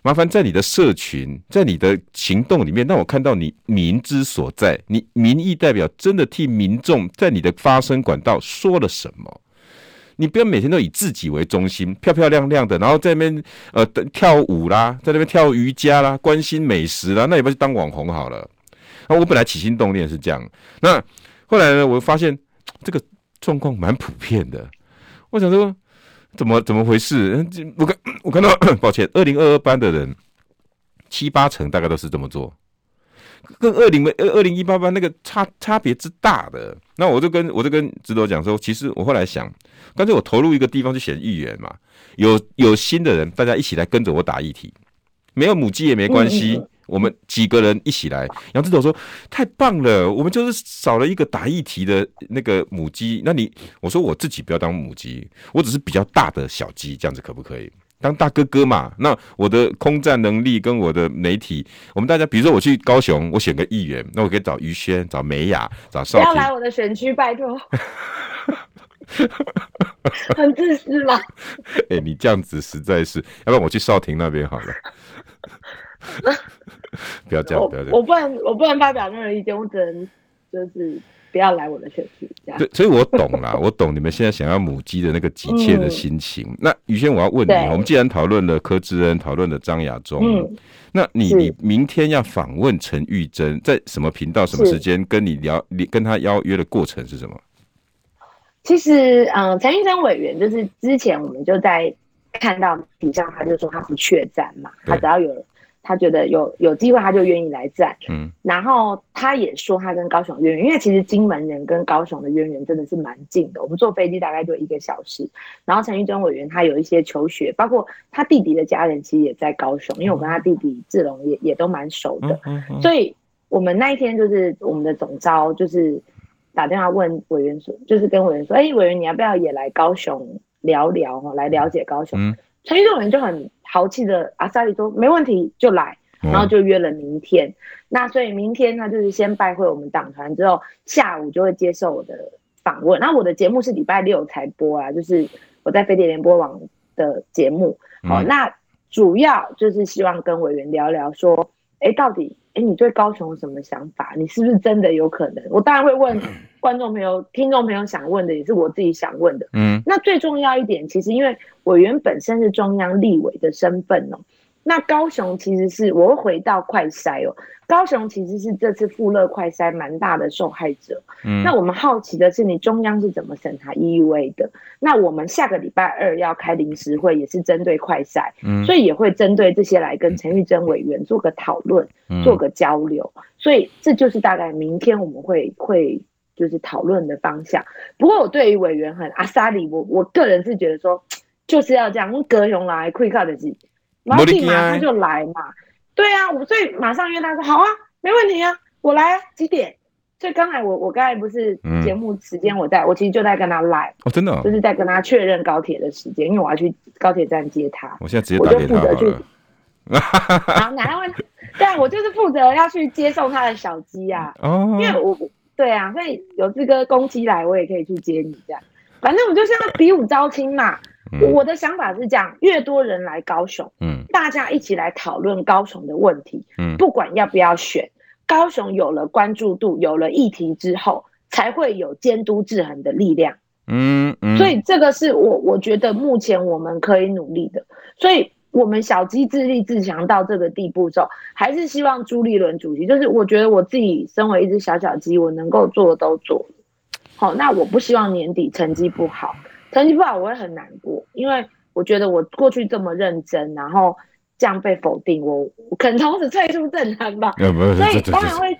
麻烦在你的社群，在你的行动里面，让我看到你民之所在。你民意代表真的替民众在你的发声管道说了什么？你不要每天都以自己为中心，漂漂亮亮的，然后在那边呃跳舞啦，在那边跳瑜伽啦，关心美食啦，那也不是当网红好了。那我本来起心动念是这样，那后来呢，我发现 这个状况蛮普遍的。我想说，怎么怎么回事？我看 我看到，抱歉，二零二二班的人七八成大概都是这么做，跟二零二二零一八班那个差差别之大的。那我就跟我就跟直斗讲说，其实我后来想，干脆我投入一个地方去选议员嘛，有有心的人，大家一起来跟着我打议题，没有母鸡也没关系。我们几个人一起来，杨志斗说：“太棒了，我们就是少了一个打议题的那个母鸡。那你，我说我自己不要当母鸡，我只是比较大的小鸡，这样子可不可以？当大哥哥嘛。那我的空战能力跟我的媒体，我们大家，比如说我去高雄，我选个议员，那我可以找于轩、找美雅、找少。不要来我的选区，拜托。很自私嘛？哎、欸，你这样子实在是，要不然我去少廷那边好了。” 不要这样，不要这样。我不能，我不能发表任何意见，我只能就是不要来我的选区。这样。对，所以我懂啦，我懂你们现在想要母鸡的那个急切的心情。嗯、那宇轩，我要问你，我们既然讨论了柯志恩，讨论了张亚中，嗯，那你你明天要访问陈玉珍，在什么频道、什么时间跟你聊？你跟他邀约的过程是什么？其实，嗯，陈玉珍委员就是之前我们就在看到底下，他就说他不确战嘛，他只要有。他觉得有有机会，他就愿意来站。嗯，然后他也说他跟高雄渊源，因为其实金门人跟高雄的渊源真的是蛮近的，我们坐飞机大概就一个小时。然后陈玉珍委员他有一些求学，包括他弟弟的家人其实也在高雄，因为我跟他弟弟志龙也也都蛮熟的。嗯嗯。所以我们那一天就是我们的总招就是打电话问委员说，就是跟委员说，哎、欸，委员你要不要也来高雄聊聊哈，来了解高雄。嗯。陈玉珍委员就很。豪气的阿萨里说没问题就来，然后就约了明天。嗯、那所以明天他就是先拜会我们党团，之后下午就会接受我的访问。那我的节目是礼拜六才播啊，就是我在飞碟联播网的节目。好、嗯，那主要就是希望跟委员聊聊，说，哎，到底，哎，你对高雄有什么想法？你是不是真的有可能？我当然会问 观众朋友、听众朋友想问的，也是我自己想问的。嗯，那最重要一点，其实因为。委员本身是中央立委的身份哦，那高雄其实是我会回到快筛哦，高雄其实是这次富乐快筛蛮大的受害者。嗯，那我们好奇的是，你中央是怎么审查 EUA 的？那我们下个礼拜二要开临时会，也是针对快筛，嗯，所以也会针对这些来跟陈玉珍委员做个讨论，做个交流。所以这就是大概明天我们会会就是讨论的方向。不过我对于委员很阿萨里，我我个人是觉得说。就是要这样，高雄来开卡的机，马上马上就来嘛。对啊，我所以马上约他说好啊，没问题啊，我来啊，几点？所以刚才我我刚才不是节目时间我在、嗯，我其实就在跟他来哦，真的、哦，就是在跟他确认高铁的时间，因为我要去高铁站接他。我现在直接打给他了。我就负责去。好，哪位？对啊，我就是负责要去接送他的小鸡啊。哦。因为我对啊，所以有这个公鸡来，我也可以去接你这样。反正我就是要比武招亲嘛。嗯、我的想法是这样：越多人来高雄，嗯，大家一起来讨论高雄的问题，嗯，不管要不要选，高雄有了关注度，有了议题之后，才会有监督制衡的力量，嗯嗯。所以这个是我我觉得目前我们可以努力的。所以我们小鸡自立自强到这个地步之后，还是希望朱立伦主席，就是我觉得我自己身为一只小小鸡，我能够做的都做。好，那我不希望年底成绩不好。成绩不好，我会很难过，因为我觉得我过去这么认真，然后这样被否定，我，我可能从此退出政坛吧。所以当然会，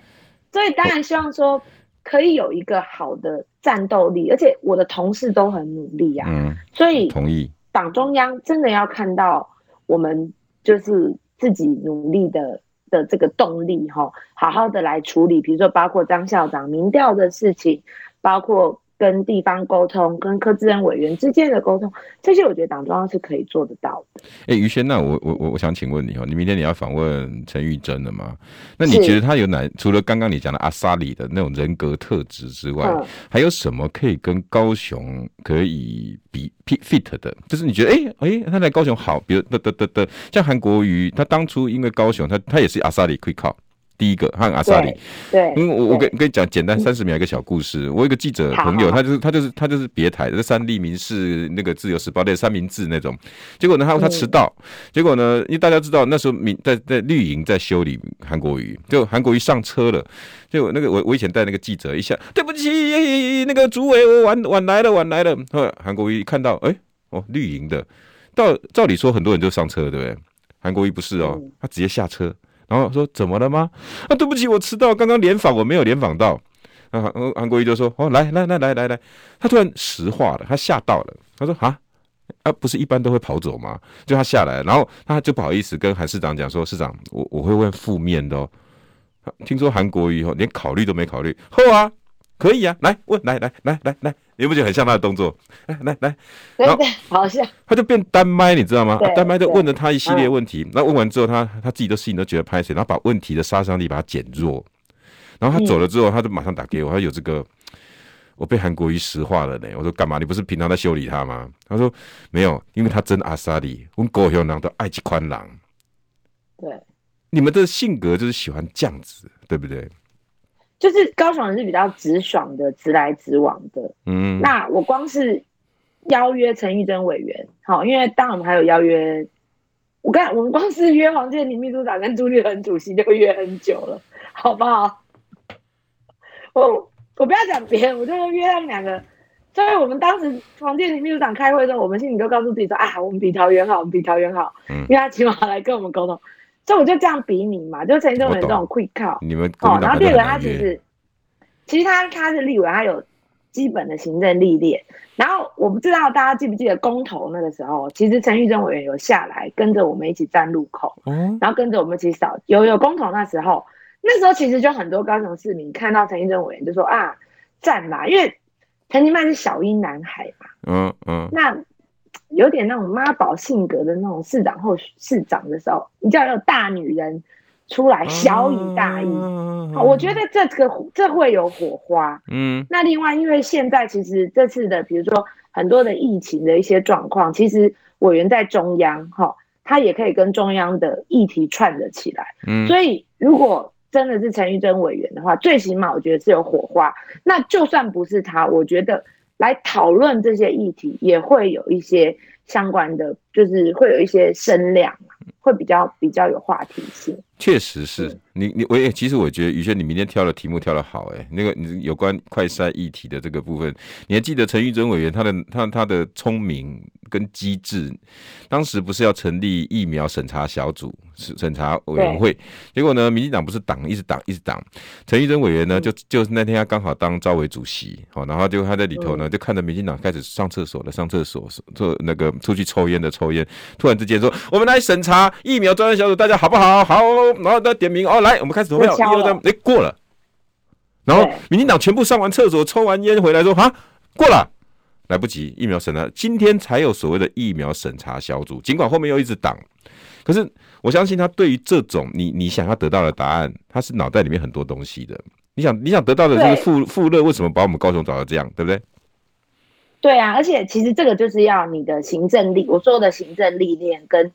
所以当然希望说可以有一个好的战斗力，而且我的同事都很努力啊。嗯，所以同意。党中央真的要看到我们就是自己努力的的这个动力哈，好好的来处理，比如说包括张校长民调的事情，包括。跟地方沟通，跟柯志恩委员之间的沟通，这些我觉得党中央是可以做得到的。哎、欸，于轩，那我我我我想请问你哦，你明天你要访问陈玉珍了吗？那你觉得他有哪？除了刚刚你讲的阿萨里的那种人格特质之外、嗯，还有什么可以跟高雄可以比 fit 的？就是你觉得，哎、欸、哎、欸，他在高雄好，比如得得得得，像韩国瑜，他当初因为高雄，他他也是阿萨里可以靠。第一个和阿萨里，对，因为我我跟跟你讲简单三十秒一个小故事。我有一个记者朋友，他就是他就是他就是别台的三立民事那个自由时报的三明治那种。结果呢，他他迟到，结果呢，因为大家知道那时候民在在绿营在修理韩国瑜，就韩国瑜上车了，就那个我我以前带那个记者一下，对不起，那个主委我晚晚来了晚来了。后来韩国瑜看到，哎、欸，哦，绿营的。到照理说，很多人就上车，对不对？韩国瑜不是哦，他直接下车，然后说怎么了吗？啊，对不起，我迟到，刚刚联访我没有联访到。啊，韩韩国瑜就说哦，来来来来来来，他突然石化了，他吓到了，他说啊啊，不是一般都会跑走吗？就他下来，然后他就不好意思跟韩市长讲说，市长，我我会问负面的哦。听说韩国瑜以后连考虑都没考虑，后啊。可以啊，来问，来来来来来，你不觉得很像他的动作？来来来，对对，好像他就变单麦，你知道吗？单麦就问了他一系列问题，那问完之后，他他自己的事情都觉得拍谁，然后把问题的杀伤力把它减弱，然后他走了之后，他就马上打给我，他有这个，我被韩国瑜石化了呢。我说干嘛？你不是平常在修理他吗？他说没有，因为他真阿萨里，我们狗熊狼都爱吃宽狼。对，你们的性格就是喜欢这样子，对不对？就是高雄人是比较直爽的，直来直往的。嗯，那我光是邀约陈玉珍委员，好，因为当然我们还有邀约，我看我们光是约黄健林秘书长跟朱立伦主席就约很久了，好不好？我我不要讲别人，我就约他们两个。所以我们当时黄健林秘书长开会的时候，我们心里都告诉自己说：啊，我们比桃园好，我们比桃园好。嗯，因为他起码来跟我们沟通。所以我就这样比拟嘛，就陈委员这种 quick call，你们哦，然后第二个他其实，其实他他是立委，他有基本的行政历练。然后我不知道大家记不记得公投那个时候，其实陈玉珍委员有下来跟着我们一起站路口，嗯，然后跟着我们一起扫。有有公投那时候，那时候其实就很多高雄市民看到陈玉珍委员就说啊，站嘛，因为陈其迈是小英男孩嘛，嗯嗯，那。有点那种妈宝性格的那种市长或市长的时候，你叫要有大女人出来小以大义。好，我觉得这个这会有火花。嗯，那另外，因为现在其实这次的，比如说很多的疫情的一些状况，其实委员在中央，哈，他也可以跟中央的议题串得起来。嗯，所以如果真的是陈玉珍委员的话，最起码我觉得是有火花。那就算不是他，我觉得。来讨论这些议题，也会有一些相关的，就是会有一些声量，会比较比较有话题性。确实是你你我也其实我觉得宇轩你明天挑的题目挑的好哎，那个你有关快筛议题的这个部分，你还记得陈玉珍委员他的他他的聪明跟机智，当时不是要成立疫苗审查小组审查委员会，结果呢，民进党不是挡一直挡一直挡，陈玉珍委员呢就就是那天他刚好当招委主席，好，然后就他在里头呢就看着民进党开始上厕所的上厕所，做那个出去抽烟的抽烟，突然之间说我们来审查疫苗专案小组，大家好不好？好。然后再点名哦，来，我们开始投票。一二三，哎，过了。然后民进党全部上完厕所、抽完烟回来说：“哈，过了，来不及，疫苗审查，今天才有所谓的疫苗审查小组。尽管后面又一直挡，可是我相信他对于这种你你想要得到的答案，他是脑袋里面很多东西的。你想你想得到的这个富富乐，为什么把我们高雄搞到这样，对不对？对啊，而且其实这个就是要你的行政力，我说的行政历练跟。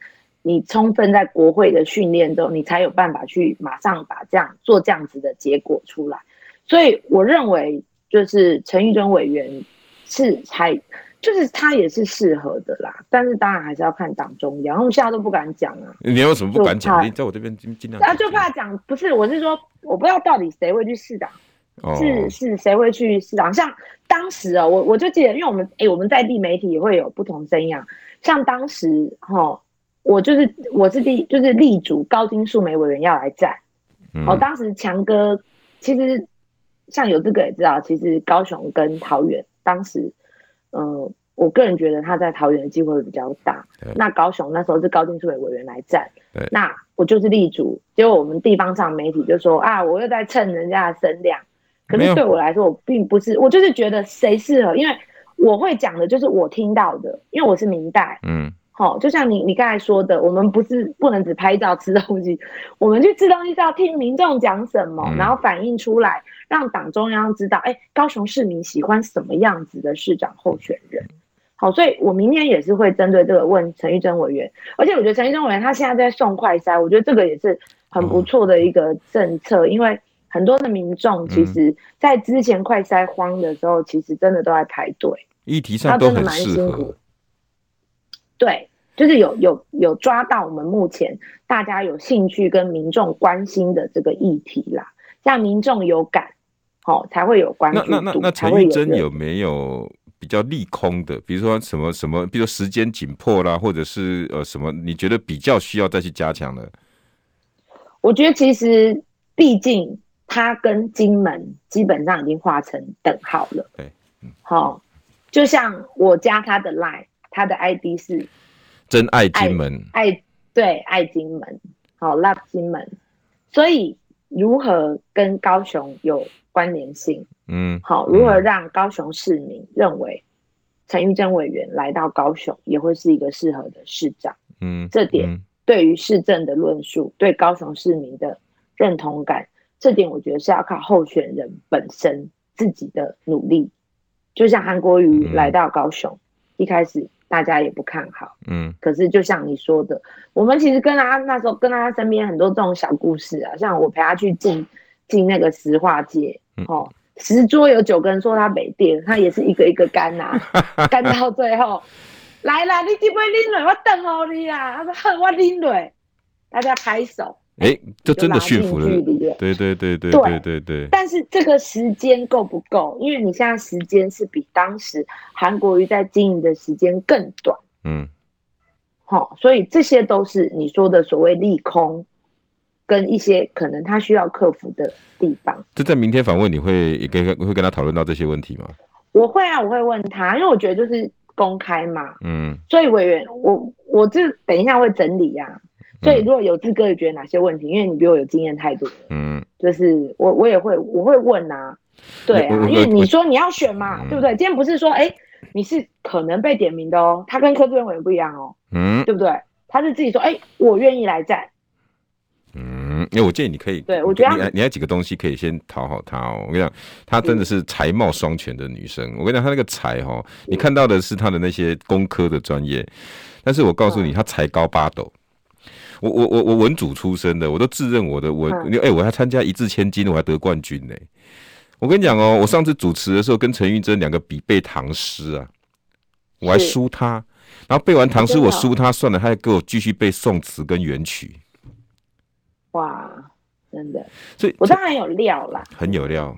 你充分在国会的训练中，你才有办法去马上把这样做这样子的结果出来。所以我认为，就是陈玉珍委员是还就是他也是适合的啦。但是当然还是要看党中央，我们现在都不敢讲啊。你有什么不敢讲？你在我这边尽尽量。啊，就怕讲不是，我是说，我不知道到底谁会去试党，是是谁会去试党？像当时啊，我我就记得，因为我们哎、欸，我们在地媒体也会有不同声音啊，像当时哈。我就是我是第就是力主高金素梅委员要来站，哦、嗯，当时强哥其实像有这个也知道，其实高雄跟桃园当时，嗯、呃，我个人觉得他在桃园的机会会比较大。那高雄那时候是高金素梅委员来站，那我就是力主，结果我们地方上媒体就说啊，我又在蹭人家的声量。可是对我来说，我并不是，我就是觉得谁适合，因为我会讲的就是我听到的，因为我是明代，嗯。好，就像你你刚才说的，我们不是不能只拍照吃东西，我们去吃东西是要听民众讲什么，然后反映出来，让党中央知道，哎、欸，高雄市民喜欢什么样子的市长候选人。好，所以我明天也是会针对这个问陈玉珍委员，而且我觉得陈玉珍委员他现在在送快筛，我觉得这个也是很不错的一个政策，因为很多的民众其实在之前快筛荒的时候，其实真的都在排队，议题上都很适合。对，就是有有有抓到我们目前大家有兴趣跟民众关心的这个议题啦，让民众有感，好、哦、才会有关注度。那那那那陈玉珍有没有比比较利空的，比如说什么什么，比如说时间紧迫啦，或者是呃什么，你觉得比较需要再去加强的？我觉得其实毕竟它跟金门基本上已经画成等号了。对，嗯，好，就像我加他的 line，他的 ID 是真爱金门，爱对爱金门，好 love 金门，所以如何跟高雄有关联性？嗯，好，如何让高雄市民认为陈玉珍委员来到高雄也会是一个适合的市长？嗯，这点对于市政的论述，对高雄市民的认同感，这点我觉得是要靠候选人本身自己的努力。就像韩国瑜来到高雄，一开始大家也不看好，嗯，可是就像你说的，我们其实跟他那时候跟他身边很多这种小故事啊，像我陪他去进进那个石化界，哦。十桌有九个人说他没电，他也是一个一个干呐、啊，干到最后来了，你这杯拎水，我等候你啊！他说哼，我拎水，大家拍手，哎、欸，这真的驯服了，对对对对对对对，但是这个时间够不够？因为你现在时间是比当时韩国瑜在经营的时间更短，嗯，好，所以这些都是你说的所谓利空。跟一些可能他需要克服的地方，就在明天访问你会也跟会跟他讨论到这些问题吗？我会啊，我会问他，因为我觉得就是公开嘛，嗯，所以委员，我我这等一下会整理啊，所以如果有志哥也觉得哪些问题，因为你比我有经验太多，嗯，就是我我也会我会问啊，对啊，因为你说你要选嘛，对不对？今天不是说哎、欸、你是可能被点名的哦，他跟科志恩委员不一样哦，嗯，对不对？他是自己说哎、欸、我愿意来站。嗯，因为我建议你可以，对我觉得你还你还几个东西可以先讨好她哦。我跟你讲，她真的是才貌双全的女生。我跟你讲，她那个才哈，你看到的是她的那些工科的专业，但是我告诉你，她才高八斗。我我我我文组出身的，我都自认我的我，哎、欸，我还参加一字千金，我还得冠军呢。我跟你讲哦，我上次主持的时候跟陈玉珍两个比背唐诗啊，我还输他，然后背完唐诗我输他算了，他还给我继续背宋词跟元曲。哇，真的，所以我当然有料啦，很有料。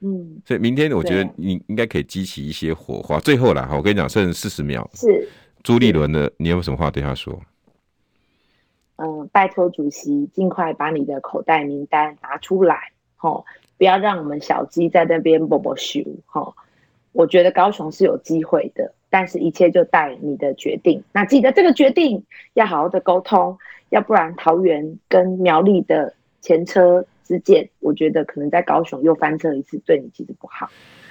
嗯，所以明天我觉得你应该可以激起一些火花。最后啦，我跟你讲，剩四十秒。是朱立伦的，你有什么话对他说？嗯，拜托主席尽快把你的口袋名单拿出来，吼，不要让我们小鸡在那边啵啵咻，吼。我觉得高雄是有机会的，但是一切就待你的决定。那记得这个决定要好好的沟通。要不然桃园跟苗栗的前车之鉴，我觉得可能在高雄又翻车一次，对你其实不好。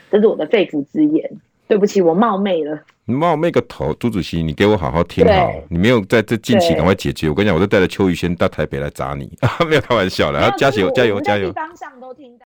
这是我的肺腑之言，对不起，我冒昧了。你冒昧个头，朱主席，你给我好好听好，你没有在这近期赶快解决。我跟你讲，我都带着邱宇轩到台北来砸你，没有开玩笑了，要加油加油加油。加油